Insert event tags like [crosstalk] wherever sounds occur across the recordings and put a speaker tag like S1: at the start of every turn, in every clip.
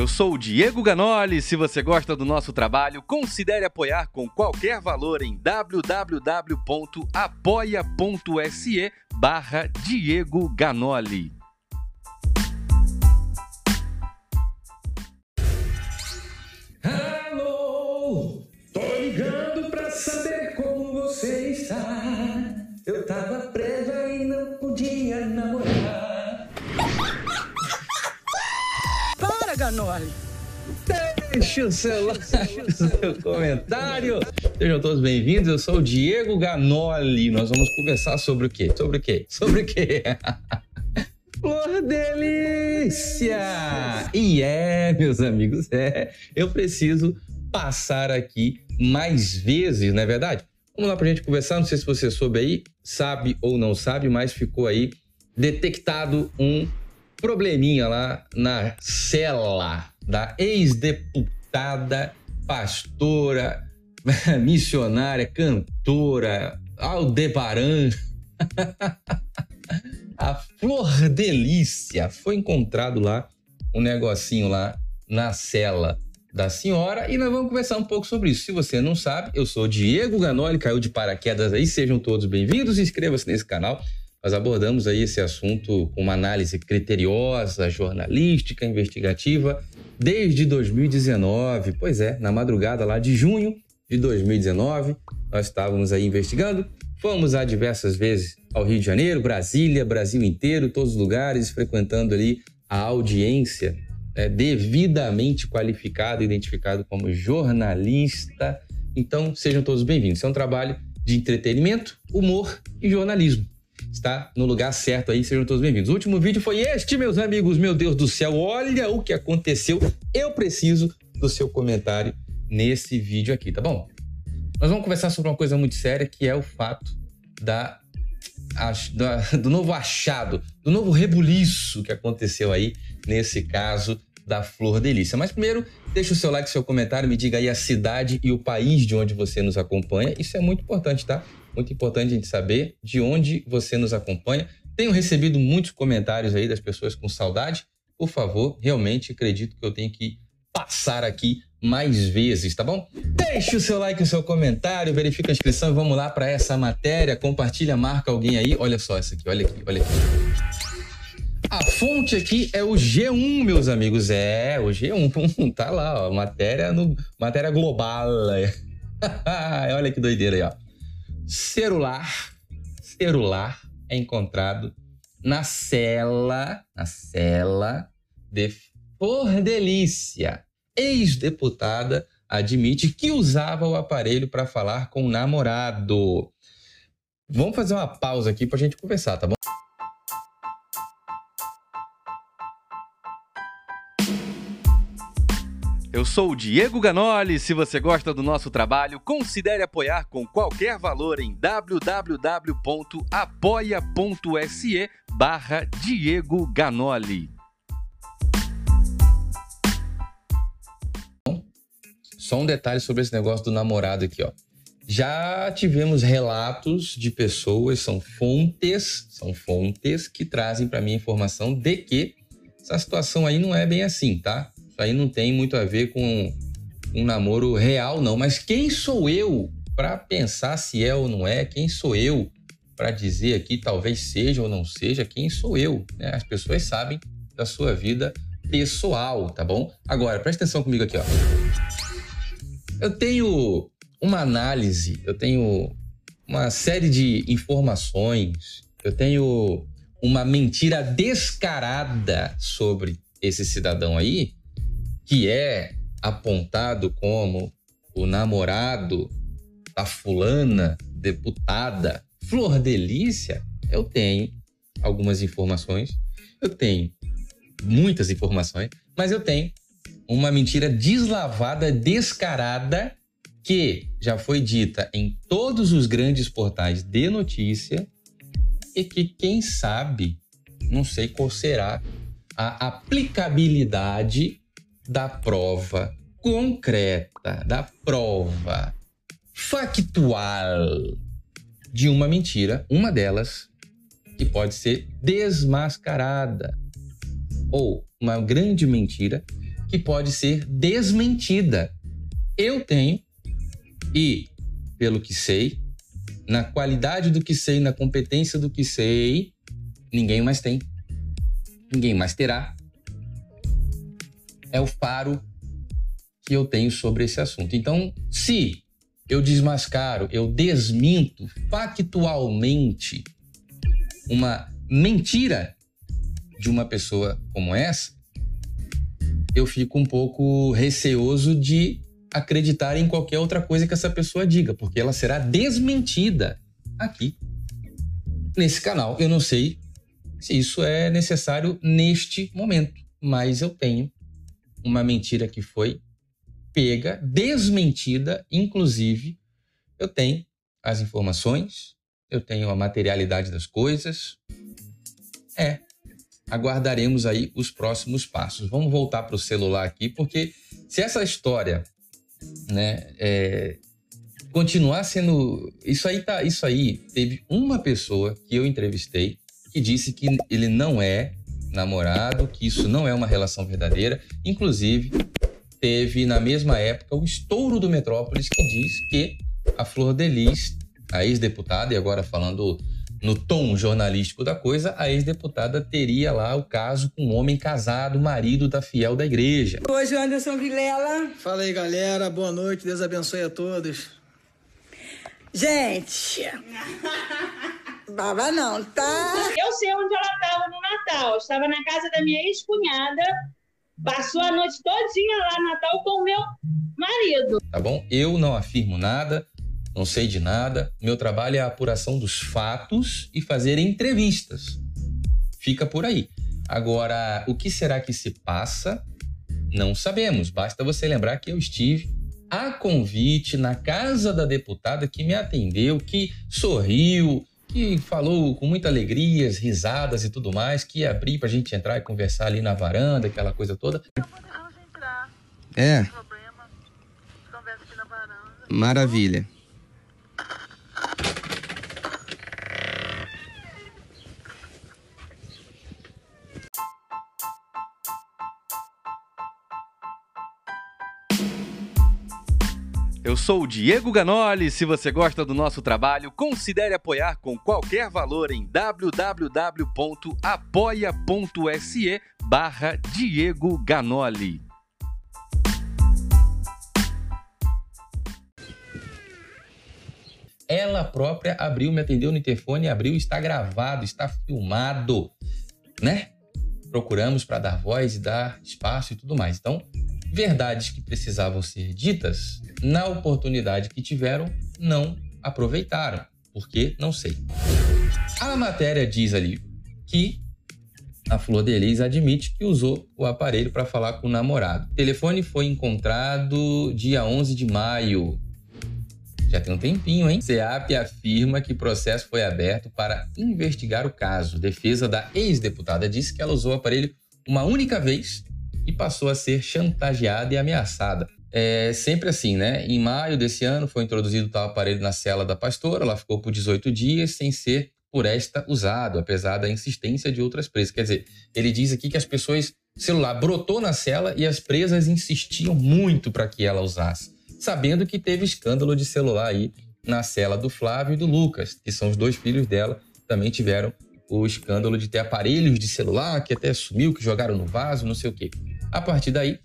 S1: Eu sou o Diego Ganoli. Se você gosta do nosso trabalho, considere apoiar com qualquer valor em www.apoia.se barra Diego Ganoli.
S2: Deixe o seu o seu comentário. Sejam todos bem-vindos. Eu sou o Diego Ganoli. Nós vamos conversar sobre o quê? Sobre o quê? Sobre o quê? [laughs] Flor delícia! E é, meus amigos, é. Eu preciso passar aqui mais vezes, não é verdade? Vamos lá pra gente conversar. Não sei se você soube aí, sabe ou não sabe, mas ficou aí detectado um probleminha lá na cela da ex-deputada, pastora, [laughs] missionária, cantora, Aldebaran. [laughs] A Flor Delícia. Foi encontrado lá um negocinho lá na cela da senhora e nós vamos conversar um pouco sobre isso. Se você não sabe, eu sou Diego Ganoli, caiu de paraquedas aí, sejam todos bem-vindos, inscreva-se nesse canal. Nós abordamos aí esse assunto com uma análise criteriosa, jornalística, investigativa, desde 2019. Pois é, na madrugada lá de junho de 2019, nós estávamos aí investigando. Fomos a diversas vezes ao Rio de Janeiro, Brasília, Brasil inteiro, todos os lugares, frequentando ali a audiência é, devidamente qualificado, identificado como jornalista. Então, sejam todos bem-vindos. É um trabalho de entretenimento, humor e jornalismo. Está no lugar certo aí, sejam todos bem-vindos. O último vídeo foi este, meus amigos. Meu Deus do céu, olha o que aconteceu. Eu preciso do seu comentário nesse vídeo aqui, tá bom? Nós vamos conversar sobre uma coisa muito séria, que é o fato da, da, do novo achado, do novo rebuliço que aconteceu aí, nesse caso da Flor Delícia. Mas primeiro, deixa o seu like, seu comentário, me diga aí a cidade e o país de onde você nos acompanha. Isso é muito importante, tá? Muito importante a gente saber de onde você nos acompanha. Tenho recebido muitos comentários aí das pessoas com saudade. Por favor, realmente acredito que eu tenho que passar aqui mais vezes, tá bom? Deixe o seu like, o seu comentário, verifica a inscrição e vamos lá para essa matéria. Compartilha, marca alguém aí. Olha só essa aqui, olha aqui, olha aqui. Fonte aqui é o G1, meus amigos. É, o G1. Tá lá, ó. Matéria, no, matéria global. [laughs] olha que doideira aí, ó. Celular, celular é encontrado na cela, na cela de Por Delícia ex-deputada admite que usava o aparelho para falar com o namorado. Vamos fazer uma pausa aqui para a gente conversar, tá bom?
S1: Eu sou o Diego Ganoli. Se você gosta do nosso trabalho, considere apoiar com qualquer valor em www.apoia.se barra Diego Ganoli.
S2: Só um detalhe sobre esse negócio do namorado aqui, ó. Já tivemos relatos de pessoas, são fontes, são fontes que trazem para mim a informação de que essa situação aí não é bem assim, tá? Aí não tem muito a ver com um namoro real, não. Mas quem sou eu para pensar se é ou não é? Quem sou eu para dizer aqui talvez seja ou não seja? Quem sou eu? Né? As pessoas sabem da sua vida pessoal, tá bom? Agora, presta atenção comigo aqui, ó. Eu tenho uma análise, eu tenho uma série de informações, eu tenho uma mentira descarada sobre esse cidadão aí, que é apontado como o namorado da fulana deputada Flor Delícia. Eu tenho algumas informações, eu tenho muitas informações, mas eu tenho uma mentira deslavada, descarada, que já foi dita em todos os grandes portais de notícia e que, quem sabe, não sei qual será a aplicabilidade da prova concreta, da prova factual de uma mentira, uma delas que pode ser desmascarada ou uma grande mentira que pode ser desmentida. Eu tenho, e pelo que sei, na qualidade do que sei, na competência do que sei, ninguém mais tem. Ninguém mais terá. É o faro que eu tenho sobre esse assunto. Então, se eu desmascaro, eu desminto factualmente uma mentira de uma pessoa como essa, eu fico um pouco receoso de acreditar em qualquer outra coisa que essa pessoa diga, porque ela será desmentida aqui nesse canal. Eu não sei se isso é necessário neste momento, mas eu tenho uma mentira que foi pega, desmentida, inclusive eu tenho as informações, eu tenho a materialidade das coisas. É, aguardaremos aí os próximos passos. Vamos voltar para o celular aqui, porque se essa história né? É, continuar sendo. Isso aí tá. Isso aí teve uma pessoa que eu entrevistei que disse que ele não é namorado, que isso não é uma relação verdadeira. Inclusive, teve na mesma época o estouro do Metrópolis que diz que a Flor Delis, a ex-deputada, e agora falando no tom jornalístico da coisa, a ex-deputada teria lá o caso com um homem casado, marido da fiel da igreja.
S3: Hoje, Anderson Vilela.
S4: Fala aí, galera. Boa noite. Deus abençoe a todos.
S3: Gente. Baba não, tá?
S5: Eu sei onde ela estava no Natal. Estava na casa da minha ex-cunhada. Passou a noite todinha lá no Natal com o meu marido.
S2: Tá bom? Eu não afirmo nada não sei de nada. Meu trabalho é a apuração dos fatos e fazer entrevistas. Fica por aí. Agora, o que será que se passa? Não sabemos. Basta você lembrar que eu estive a convite na casa da deputada que me atendeu, que sorriu, que falou com muita alegria, risadas e tudo mais, que ia abrir para a gente entrar e conversar ali na varanda, aquela coisa toda. É. Maravilha.
S1: Eu sou o Diego Ganoli. Se você gosta do nosso trabalho, considere apoiar com qualquer valor em www.apoia.se barra Diego Ganoli.
S2: Ela própria abriu, me atendeu no interfone, abriu, está gravado, está filmado, né? Procuramos para dar voz e dar espaço e tudo mais. Então, verdades que precisavam ser ditas, na oportunidade que tiveram, não aproveitaram. Por quê? Não sei. A matéria diz ali que a Flor de Elis admite que usou o aparelho para falar com o namorado. O telefone foi encontrado dia 11 de maio já tem um tempinho, hein? CEAP afirma que processo foi aberto para investigar o caso. Defesa da ex-deputada disse que ela usou o aparelho uma única vez e passou a ser chantageada e ameaçada. É sempre assim, né? Em maio desse ano foi introduzido tal aparelho na cela da pastora, ela ficou por 18 dias sem ser por esta usado, apesar da insistência de outras presas. Quer dizer, ele diz aqui que as pessoas, celular brotou na cela e as presas insistiam muito para que ela usasse sabendo que teve escândalo de celular aí na cela do Flávio e do Lucas, que são os dois filhos dela, também tiveram o escândalo de ter aparelhos de celular que até sumiu, que jogaram no vaso, não sei o quê. A partir daí,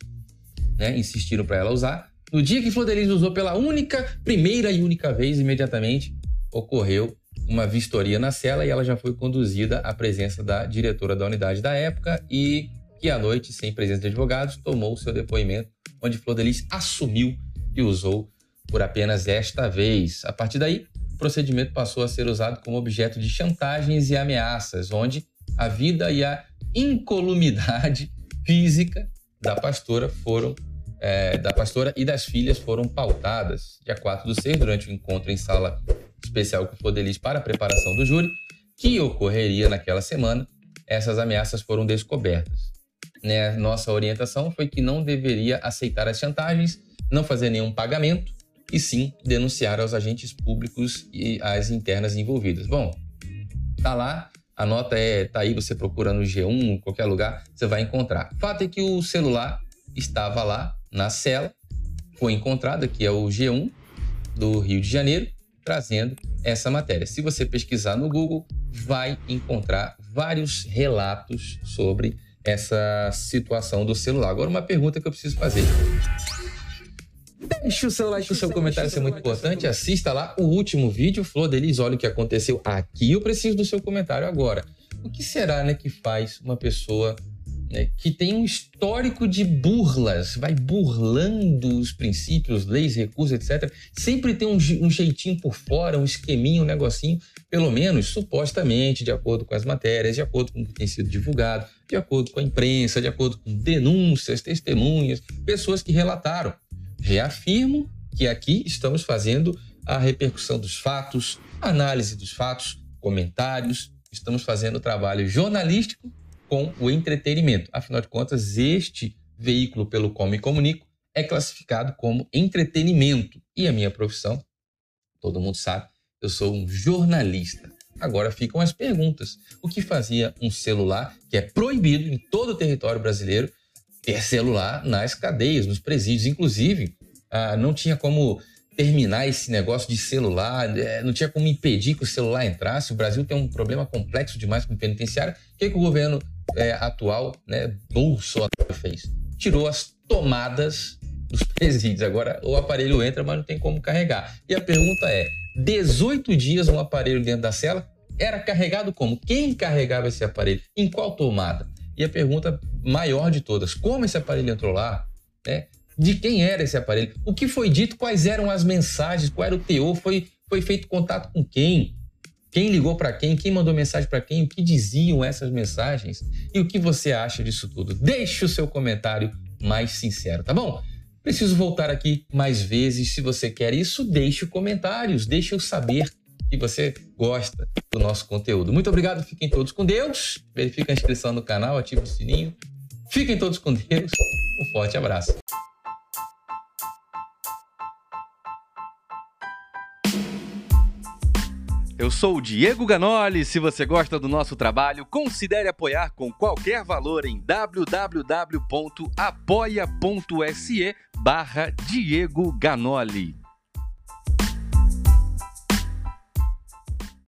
S2: né, insistiram para ela usar. No dia que Flodeliz usou pela única, primeira e única vez, imediatamente ocorreu uma vistoria na cela e ela já foi conduzida à presença da diretora da unidade da época e que à noite, sem presença de advogados, tomou seu depoimento, onde Flodeliz assumiu e usou por apenas esta vez. A partir daí, o procedimento passou a ser usado como objeto de chantagens e ameaças, onde a vida e a incolumidade [laughs] física da pastora foram é, da pastora e das filhas foram pautadas. Dia 4 do 6, durante o encontro em sala especial com o Fodelis para a preparação do júri, que ocorreria naquela semana, essas ameaças foram descobertas. Né? Nossa orientação foi que não deveria aceitar as chantagens não fazer nenhum pagamento e sim denunciar aos agentes públicos e às internas envolvidas. Bom, tá lá, a nota é tá aí, você procura no G1, qualquer lugar, você vai encontrar. Fato é que o celular estava lá na cela, foi encontrada, que é o G1 do Rio de Janeiro, trazendo essa matéria. Se você pesquisar no Google, vai encontrar vários relatos sobre essa situação do celular. Agora, uma pergunta que eu preciso fazer. Deixe o seu like, o seu comentário ser muito importante. Assista lá o último vídeo. Flor Delis, olha o que aconteceu aqui. Eu preciso do seu comentário agora. O que será né, que faz uma pessoa né, que tem um histórico de burlas, vai burlando os princípios, leis, recursos, etc. Sempre tem um, um jeitinho por fora, um esqueminho, um negocinho, pelo menos supostamente, de acordo com as matérias, de acordo com o que tem sido divulgado, de acordo com a imprensa, de acordo com denúncias, testemunhas, pessoas que relataram. Reafirmo que aqui estamos fazendo a repercussão dos fatos, análise dos fatos, comentários, estamos fazendo trabalho jornalístico com o entretenimento. Afinal de contas, este veículo pelo qual me comunico é classificado como entretenimento. E a minha profissão, todo mundo sabe, eu sou um jornalista. Agora ficam as perguntas. O que fazia um celular, que é proibido em todo o território brasileiro, ter celular nas cadeias, nos presídios? Inclusive, ah, não tinha como terminar esse negócio de celular, é, não tinha como impedir que o celular entrasse. O Brasil tem um problema complexo demais com o penitenciário. O que, que o governo é, atual, né, Bolsonaro, fez? Tirou as tomadas dos presídios. Agora o aparelho entra, mas não tem como carregar. E a pergunta é: 18 dias um aparelho dentro da cela era carregado como? Quem carregava esse aparelho? Em qual tomada? E a pergunta maior de todas: como esse aparelho entrou lá? Né? de quem era esse aparelho, o que foi dito, quais eram as mensagens, qual era o teor, foi, foi feito contato com quem, quem ligou para quem, quem mandou mensagem para quem, o que diziam essas mensagens e o que você acha disso tudo. Deixe o seu comentário mais sincero, tá bom? Preciso voltar aqui mais vezes. Se você quer isso, deixe comentários, deixe eu saber que você gosta do nosso conteúdo. Muito obrigado, fiquem todos com Deus. Verifique a inscrição no canal, ative o sininho. Fiquem todos com Deus. Um forte abraço.
S1: Eu sou o Diego Ganoli. Se você gosta do nosso trabalho, considere apoiar com qualquer valor em www.apoia.se barra Diego Ganoli.